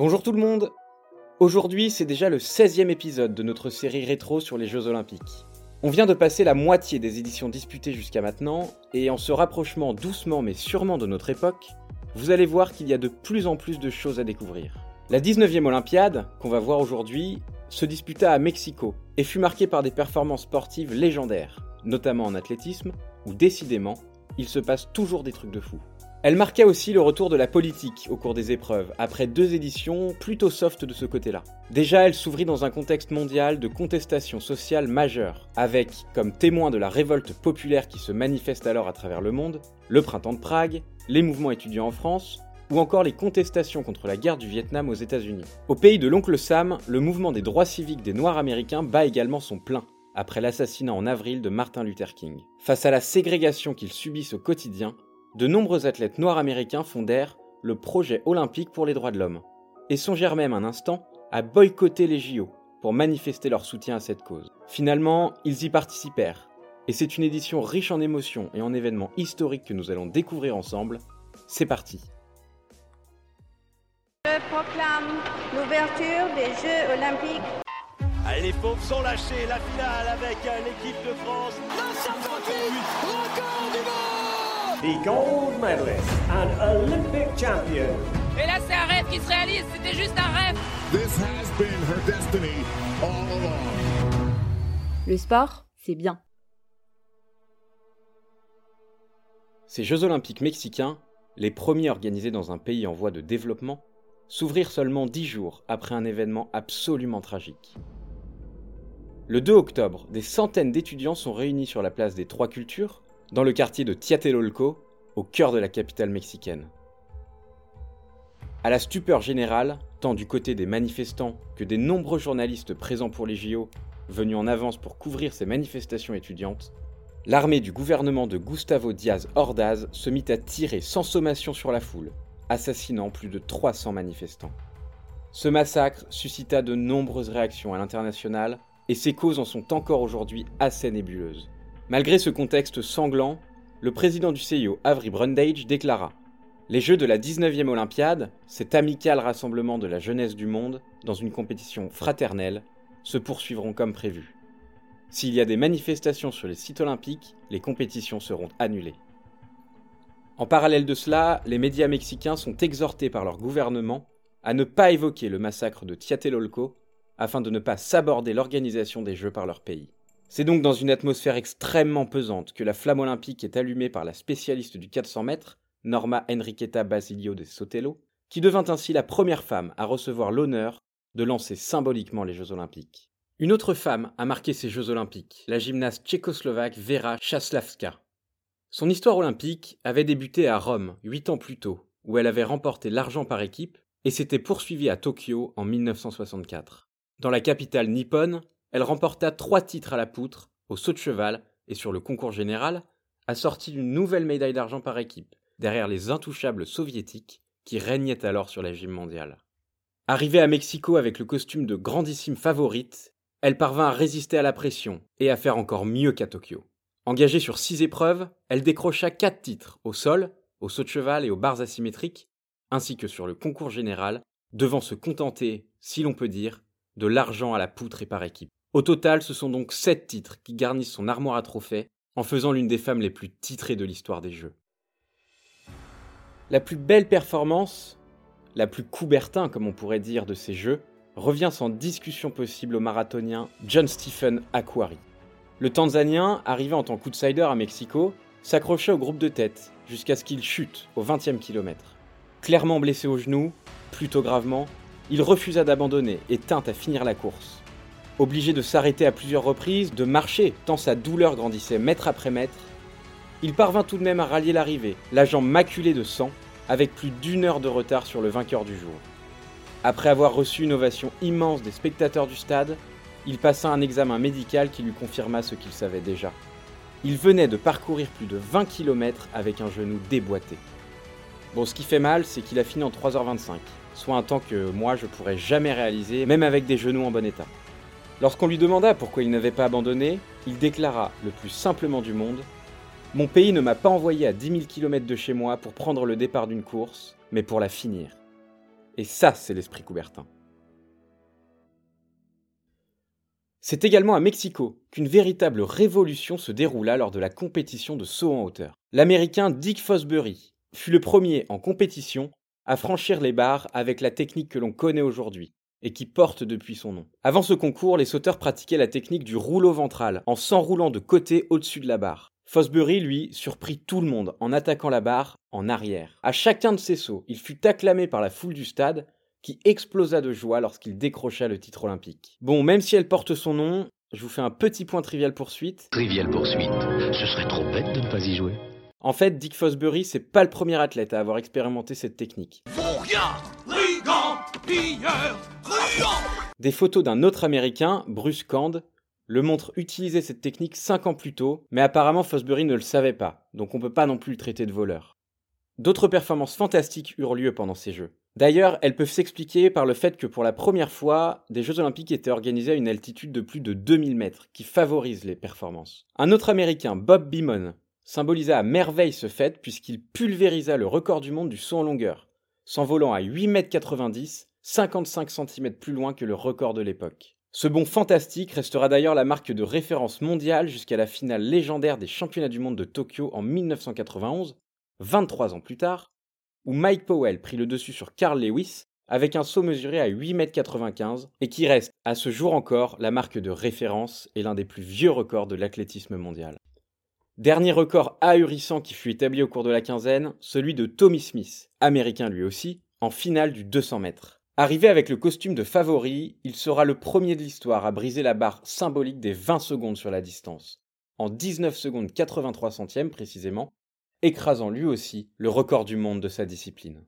Bonjour tout le monde Aujourd'hui, c'est déjà le 16e épisode de notre série rétro sur les Jeux Olympiques. On vient de passer la moitié des éditions disputées jusqu'à maintenant, et en se rapprochant doucement mais sûrement de notre époque, vous allez voir qu'il y a de plus en plus de choses à découvrir. La 19e Olympiade, qu'on va voir aujourd'hui, se disputa à Mexico et fut marquée par des performances sportives légendaires, notamment en athlétisme, où décidément, il se passe toujours des trucs de fou. Elle marqua aussi le retour de la politique au cours des épreuves, après deux éditions plutôt soft de ce côté-là. Déjà, elle s'ouvrit dans un contexte mondial de contestation sociale majeure, avec, comme témoin de la révolte populaire qui se manifeste alors à travers le monde, le printemps de Prague, les mouvements étudiants en France, ou encore les contestations contre la guerre du Vietnam aux États-Unis. Au pays de l'oncle Sam, le mouvement des droits civiques des Noirs américains bat également son plein, après l'assassinat en avril de Martin Luther King. Face à la ségrégation qu'ils subissent au quotidien, de nombreux athlètes noirs américains fondèrent le projet olympique pour les droits de l'homme, et songèrent même un instant à boycotter les JO pour manifester leur soutien à cette cause. Finalement, ils y participèrent, et c'est une édition riche en émotions et en événements historiques que nous allons découvrir ensemble. C'est parti Je proclame l'ouverture des Jeux olympiques. Allez, les pauvres sont lâchés, la finale avec l'équipe de France. record du monde the gold medalist and Olympic champion. Et là, c'est un rêve qui se réalise, c'était juste un rêve. This has been her destiny all along. Le sport, c'est bien. Ces Jeux olympiques mexicains, les premiers organisés dans un pays en voie de développement, s'ouvrirent seulement dix jours après un événement absolument tragique. Le 2 octobre, des centaines d'étudiants sont réunis sur la place des Trois Cultures dans le quartier de Tlatelolco, au cœur de la capitale mexicaine. À la stupeur générale, tant du côté des manifestants que des nombreux journalistes présents pour les JO, venus en avance pour couvrir ces manifestations étudiantes, l'armée du gouvernement de Gustavo Diaz Ordaz se mit à tirer sans sommation sur la foule, assassinant plus de 300 manifestants. Ce massacre suscita de nombreuses réactions à l'international, et ses causes en sont encore aujourd'hui assez nébuleuses. Malgré ce contexte sanglant, le président du CIO, Avery Brundage, déclara Les Jeux de la 19e Olympiade, cet amical rassemblement de la jeunesse du monde dans une compétition fraternelle, se poursuivront comme prévu. S'il y a des manifestations sur les sites olympiques, les compétitions seront annulées. En parallèle de cela, les médias mexicains sont exhortés par leur gouvernement à ne pas évoquer le massacre de Tlatelolco afin de ne pas saborder l'organisation des Jeux par leur pays. C'est donc dans une atmosphère extrêmement pesante que la flamme olympique est allumée par la spécialiste du 400 mètres, Norma Enriqueta Basilio de Sotelo, qui devint ainsi la première femme à recevoir l'honneur de lancer symboliquement les Jeux olympiques. Une autre femme a marqué ces Jeux olympiques, la gymnaste tchécoslovaque Vera Chaslavska. Son histoire olympique avait débuté à Rome, huit ans plus tôt, où elle avait remporté l'argent par équipe et s'était poursuivie à Tokyo en 1964. Dans la capitale nippone, elle remporta trois titres à la poutre, au saut de cheval et sur le concours général, assortie d'une nouvelle médaille d'argent par équipe, derrière les intouchables soviétiques qui régnaient alors sur la gym mondiale. Arrivée à Mexico avec le costume de grandissime favorite, elle parvint à résister à la pression et à faire encore mieux qu'à Tokyo. Engagée sur six épreuves, elle décrocha quatre titres au sol, au saut de cheval et aux barres asymétriques, ainsi que sur le concours général, devant se contenter, si l'on peut dire, de l'argent à la poutre et par équipe. Au total, ce sont donc sept titres qui garnissent son armoire à trophées, en faisant l'une des femmes les plus titrées de l'histoire des Jeux. La plus belle performance, la plus coubertin comme on pourrait dire de ces Jeux, revient sans discussion possible au marathonien John Stephen Aquari. Le Tanzanien, arrivé en tant qu'outsider à Mexico, s'accrocha au groupe de tête jusqu'à ce qu'il chute au 20e kilomètre. Clairement blessé au genou, plutôt gravement, il refusa d'abandonner et tint à finir la course. Obligé de s'arrêter à plusieurs reprises, de marcher, tant sa douleur grandissait mètre après mètre, il parvint tout de même à rallier l'arrivée, la jambe maculée de sang, avec plus d'une heure de retard sur le vainqueur du jour. Après avoir reçu une ovation immense des spectateurs du stade, il passa un examen médical qui lui confirma ce qu'il savait déjà. Il venait de parcourir plus de 20 km avec un genou déboîté. Bon, ce qui fait mal, c'est qu'il a fini en 3h25, soit un temps que moi je pourrais jamais réaliser, même avec des genoux en bon état. Lorsqu'on lui demanda pourquoi il n'avait pas abandonné, il déclara le plus simplement du monde Mon pays ne m'a pas envoyé à 10 000 km de chez moi pour prendre le départ d'une course, mais pour la finir. Et ça, c'est l'esprit Coubertin. C'est également à Mexico qu'une véritable révolution se déroula lors de la compétition de saut en hauteur. L'Américain Dick Fosbury fut le premier en compétition à franchir les barres avec la technique que l'on connaît aujourd'hui et qui porte depuis son nom. Avant ce concours, les sauteurs pratiquaient la technique du rouleau ventral en s'enroulant de côté au-dessus de la barre. Fosbury, lui, surprit tout le monde en attaquant la barre en arrière. À chacun de ses sauts, il fut acclamé par la foule du stade qui explosa de joie lorsqu'il décrocha le titre olympique. Bon, même si elle porte son nom, je vous fais un petit point trivial poursuite. Trivial poursuite. Ce serait trop bête de ne pas y jouer. En fait, Dick Fosbury, c'est pas le premier athlète à avoir expérimenté cette technique. Des photos d'un autre américain, Bruce Cand, le montrent utiliser cette technique 5 ans plus tôt, mais apparemment Fosbury ne le savait pas, donc on peut pas non plus le traiter de voleur. D'autres performances fantastiques eurent lieu pendant ces Jeux. D'ailleurs, elles peuvent s'expliquer par le fait que pour la première fois, des Jeux olympiques étaient organisés à une altitude de plus de 2000 mètres, qui favorise les performances. Un autre américain, Bob Beamon, symbolisa à merveille ce fait puisqu'il pulvérisa le record du monde du saut en longueur, s'envolant à 8 mètres 90, 55 cm plus loin que le record de l'époque. Ce bond fantastique restera d'ailleurs la marque de référence mondiale jusqu'à la finale légendaire des championnats du monde de Tokyo en 1991, 23 ans plus tard, où Mike Powell prit le dessus sur Carl Lewis avec un saut mesuré à 8,95 m et qui reste, à ce jour encore, la marque de référence et l'un des plus vieux records de l'athlétisme mondial. Dernier record ahurissant qui fut établi au cours de la quinzaine, celui de Tommy Smith, américain lui aussi, en finale du 200 mètres. Arrivé avec le costume de favori, il sera le premier de l'histoire à briser la barre symbolique des 20 secondes sur la distance, en 19 secondes 83 centièmes précisément, écrasant lui aussi le record du monde de sa discipline.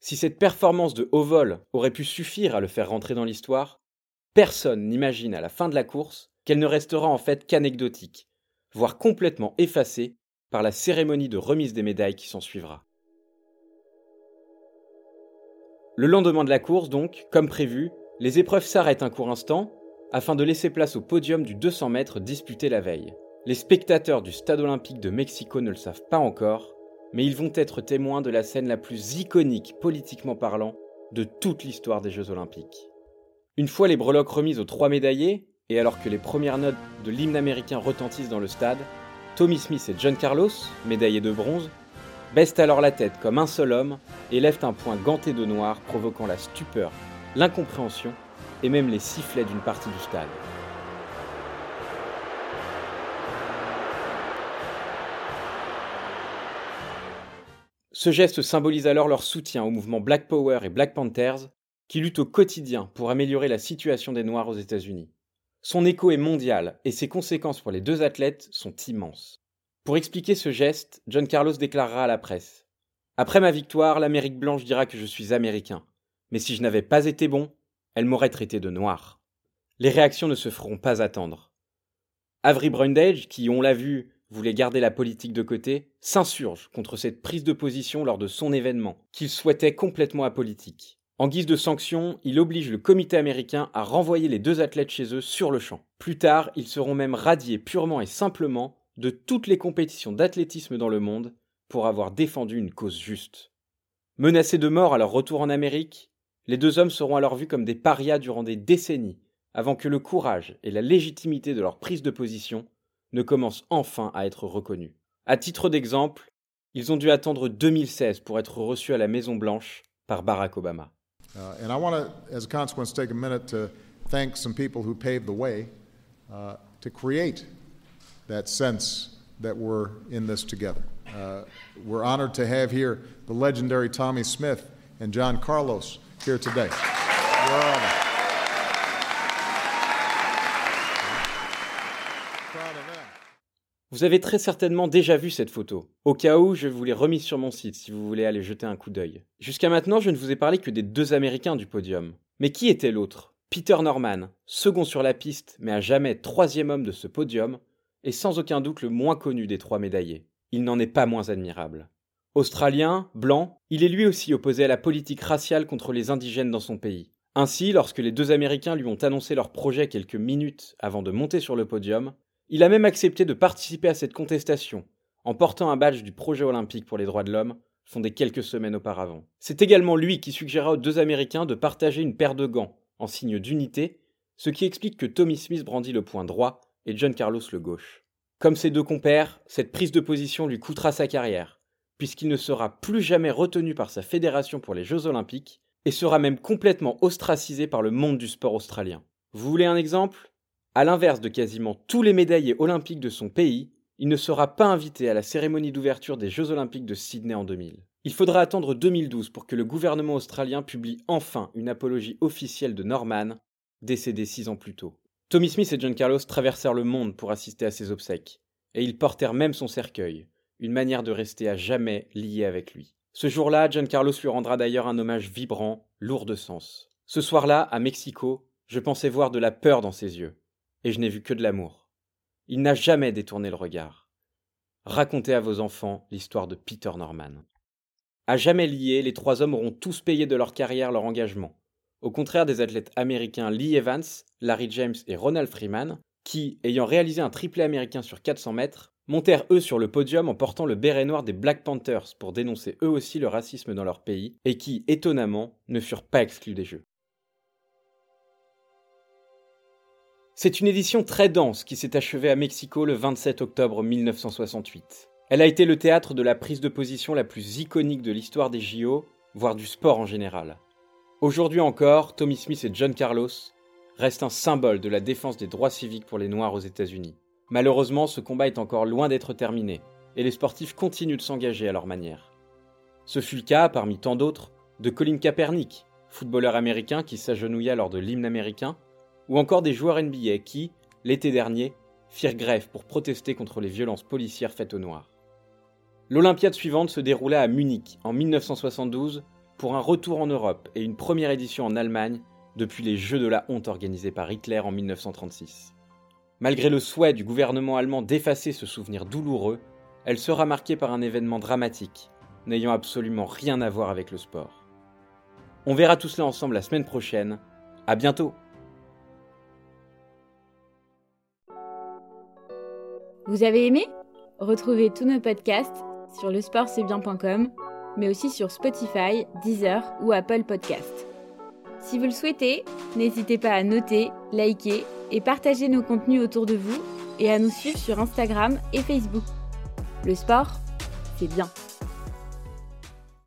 Si cette performance de haut vol aurait pu suffire à le faire rentrer dans l'histoire, personne n'imagine à la fin de la course qu'elle ne restera en fait qu'anecdotique, voire complètement effacée par la cérémonie de remise des médailles qui s'ensuivra. Le lendemain de la course, donc, comme prévu, les épreuves s'arrêtent un court instant afin de laisser place au podium du 200 mètres disputé la veille. Les spectateurs du Stade olympique de Mexico ne le savent pas encore, mais ils vont être témoins de la scène la plus iconique politiquement parlant de toute l'histoire des Jeux olympiques. Une fois les breloques remises aux trois médaillés, et alors que les premières notes de l'hymne américain retentissent dans le stade, Tommy Smith et John Carlos, médaillés de bronze, baissent alors la tête comme un seul homme et lèvent un poing ganté de noir provoquant la stupeur, l'incompréhension et même les sifflets d'une partie du stade. Ce geste symbolise alors leur soutien au mouvement Black Power et Black Panthers, qui luttent au quotidien pour améliorer la situation des Noirs aux États-Unis. Son écho est mondial et ses conséquences pour les deux athlètes sont immenses. Pour expliquer ce geste, John Carlos déclarera à la presse Après ma victoire, l'Amérique blanche dira que je suis américain, mais si je n'avais pas été bon, elle m'aurait traité de noir. Les réactions ne se feront pas attendre. Avery Brundage, qui, on l'a vu, voulait garder la politique de côté, s'insurge contre cette prise de position lors de son événement, qu'il souhaitait complètement apolitique. En guise de sanction, il oblige le comité américain à renvoyer les deux athlètes chez eux sur le champ. Plus tard, ils seront même radiés purement et simplement de toutes les compétitions d'athlétisme dans le monde pour avoir défendu une cause juste. Menacés de mort à leur retour en Amérique, les deux hommes seront alors vus comme des parias durant des décennies, avant que le courage et la légitimité de leur prise de position ne commencent enfin à être reconnus. À titre d'exemple, ils ont dû attendre 2016 pour être reçus à la Maison Blanche par Barack Obama. Uh, and I want to, as a consequence, take a minute to thank some people who paved the way uh, to create that sense that we're in this together. Uh, we're honored to have here the legendary Tommy Smith and John Carlos here today. Vous avez très certainement déjà vu cette photo. Au cas où, je vous l'ai remise sur mon site si vous voulez aller jeter un coup d'œil. Jusqu'à maintenant, je ne vous ai parlé que des deux Américains du podium. Mais qui était l'autre? Peter Norman, second sur la piste, mais à jamais troisième homme de ce podium, est sans aucun doute le moins connu des trois médaillés. Il n'en est pas moins admirable. Australien, blanc, il est lui aussi opposé à la politique raciale contre les indigènes dans son pays. Ainsi, lorsque les deux Américains lui ont annoncé leur projet quelques minutes avant de monter sur le podium, il a même accepté de participer à cette contestation, en portant un badge du projet olympique pour les droits de l'homme, fondée quelques semaines auparavant. C'est également lui qui suggéra aux deux Américains de partager une paire de gants, en signe d'unité, ce qui explique que Tommy Smith brandit le poing droit et John Carlos le gauche. Comme ses deux compères, cette prise de position lui coûtera sa carrière, puisqu'il ne sera plus jamais retenu par sa fédération pour les Jeux olympiques, et sera même complètement ostracisé par le monde du sport australien. Vous voulez un exemple? À l'inverse de quasiment tous les médaillés olympiques de son pays, il ne sera pas invité à la cérémonie d'ouverture des Jeux olympiques de Sydney en 2000. Il faudra attendre 2012 pour que le gouvernement australien publie enfin une apologie officielle de Norman, décédé six ans plus tôt. Tommy Smith et John Carlos traversèrent le monde pour assister à ses obsèques, et ils portèrent même son cercueil, une manière de rester à jamais lié avec lui. Ce jour-là, John Carlos lui rendra d'ailleurs un hommage vibrant, lourd de sens. Ce soir-là, à Mexico, je pensais voir de la peur dans ses yeux, et je n'ai vu que de l'amour. Il n'a jamais détourné le regard. Racontez à vos enfants l'histoire de Peter Norman. À jamais liés, les trois hommes auront tous payé de leur carrière leur engagement, au contraire des athlètes américains Lee Evans, Larry James et Ronald Freeman, qui, ayant réalisé un triplé américain sur 400 mètres, montèrent eux sur le podium en portant le béret noir des Black Panthers pour dénoncer eux aussi le racisme dans leur pays, et qui, étonnamment, ne furent pas exclus des Jeux. C'est une édition très dense qui s'est achevée à Mexico le 27 octobre 1968. Elle a été le théâtre de la prise de position la plus iconique de l'histoire des JO, voire du sport en général. Aujourd'hui encore, Tommy Smith et John Carlos restent un symbole de la défense des droits civiques pour les Noirs aux États-Unis. Malheureusement, ce combat est encore loin d'être terminé, et les sportifs continuent de s'engager à leur manière. Ce fut le cas, parmi tant d'autres, de Colin Kaepernick, footballeur américain qui s'agenouilla lors de l'hymne américain, ou encore des joueurs NBA qui, l'été dernier, firent grève pour protester contre les violences policières faites aux Noirs. L'Olympiade suivante se déroula à Munich en 1972 pour un retour en Europe et une première édition en Allemagne depuis les Jeux de la honte organisés par Hitler en 1936. Malgré le souhait du gouvernement allemand d'effacer ce souvenir douloureux, elle sera marquée par un événement dramatique, n'ayant absolument rien à voir avec le sport. On verra tout cela ensemble la semaine prochaine. À bientôt! Vous avez aimé? Retrouvez tous nos podcasts sur lesportcestbien.com, mais aussi sur Spotify, Deezer ou Apple Podcasts. Si vous le souhaitez, n'hésitez pas à noter, liker et partager nos contenus autour de vous et à nous suivre sur Instagram et Facebook. Le sport, c'est bien.